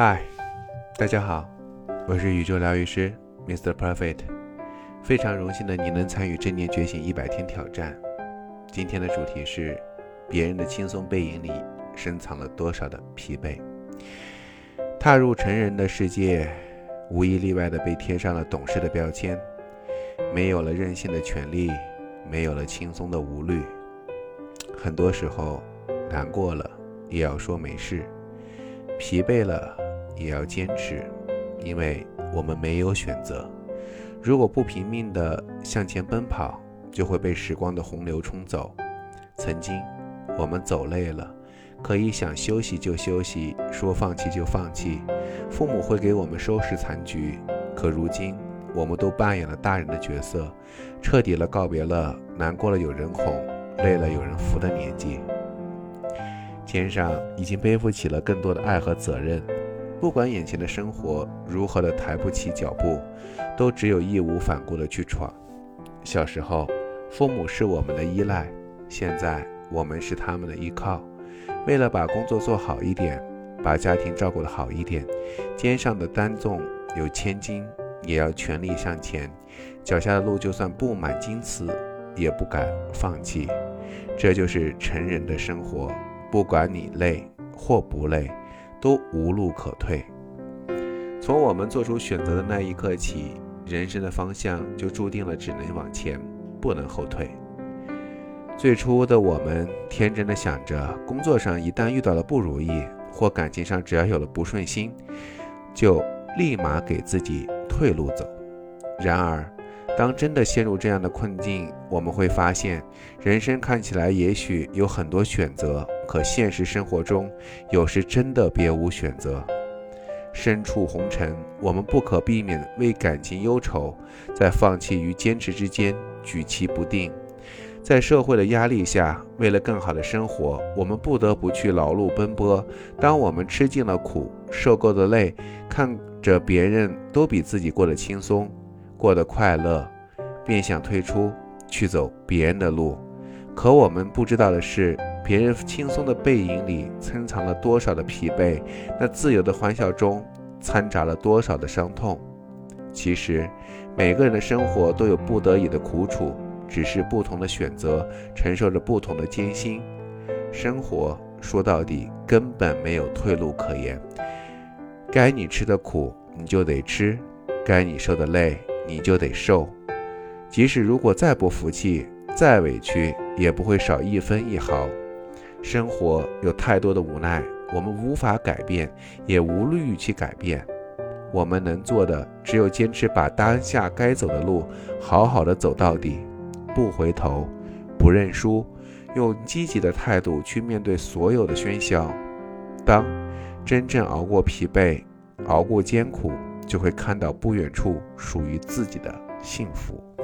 嗨，大家好，我是宇宙疗愈师 Mr. Perfect，非常荣幸的你能参与正念觉醒一百天挑战。今天的主题是：别人的轻松背影里深藏了多少的疲惫？踏入成人的世界，无一例外的被贴上了懂事的标签，没有了任性的权利，没有了轻松的无虑。很多时候，难过了也要说没事，疲惫了也要坚持，因为我们没有选择。如果不拼命地向前奔跑，就会被时光的洪流冲走。曾经，我们走累了，可以想休息就休息，说放弃就放弃，父母会给我们收拾残局。可如今，我们都扮演了大人的角色，彻底了告别了难过了有人哄，累了有人扶的年纪。肩上已经背负起了更多的爱和责任，不管眼前的生活如何的抬不起脚步，都只有义无反顾的去闯。小时候，父母是我们的依赖，现在我们是他们的依靠。为了把工作做好一点，把家庭照顾得好一点，肩上的担重有千斤，也要全力向前。脚下的路就算布满荆刺，也不敢放弃。这就是成人的生活。不管你累或不累，都无路可退。从我们做出选择的那一刻起，人生的方向就注定了只能往前，不能后退。最初的我们天真的想着，工作上一旦遇到了不如意，或感情上只要有了不顺心，就立马给自己退路走。然而，当真的陷入这样的困境，我们会发现，人生看起来也许有很多选择，可现实生活中有时真的别无选择。身处红尘，我们不可避免为感情忧愁，在放弃与坚持之间举棋不定。在社会的压力下，为了更好的生活，我们不得不去劳碌奔波。当我们吃尽了苦，受够了累，看着别人都比自己过得轻松。过得快乐，便想退出去走别人的路。可我们不知道的是，别人轻松的背影里深藏了多少的疲惫，那自由的欢笑中掺杂了多少的伤痛。其实，每个人的生活都有不得已的苦楚，只是不同的选择，承受着不同的艰辛。生活说到底根本没有退路可言，该你吃的苦你就得吃，该你受的累。你就得受，即使如果再不服气、再委屈，也不会少一分一毫。生活有太多的无奈，我们无法改变，也无力去改变。我们能做的，只有坚持把当下该走的路好好的走到底，不回头，不认输，用积极的态度去面对所有的喧嚣。当真正熬过疲惫，熬过艰苦。就会看到不远处属于自己的幸福。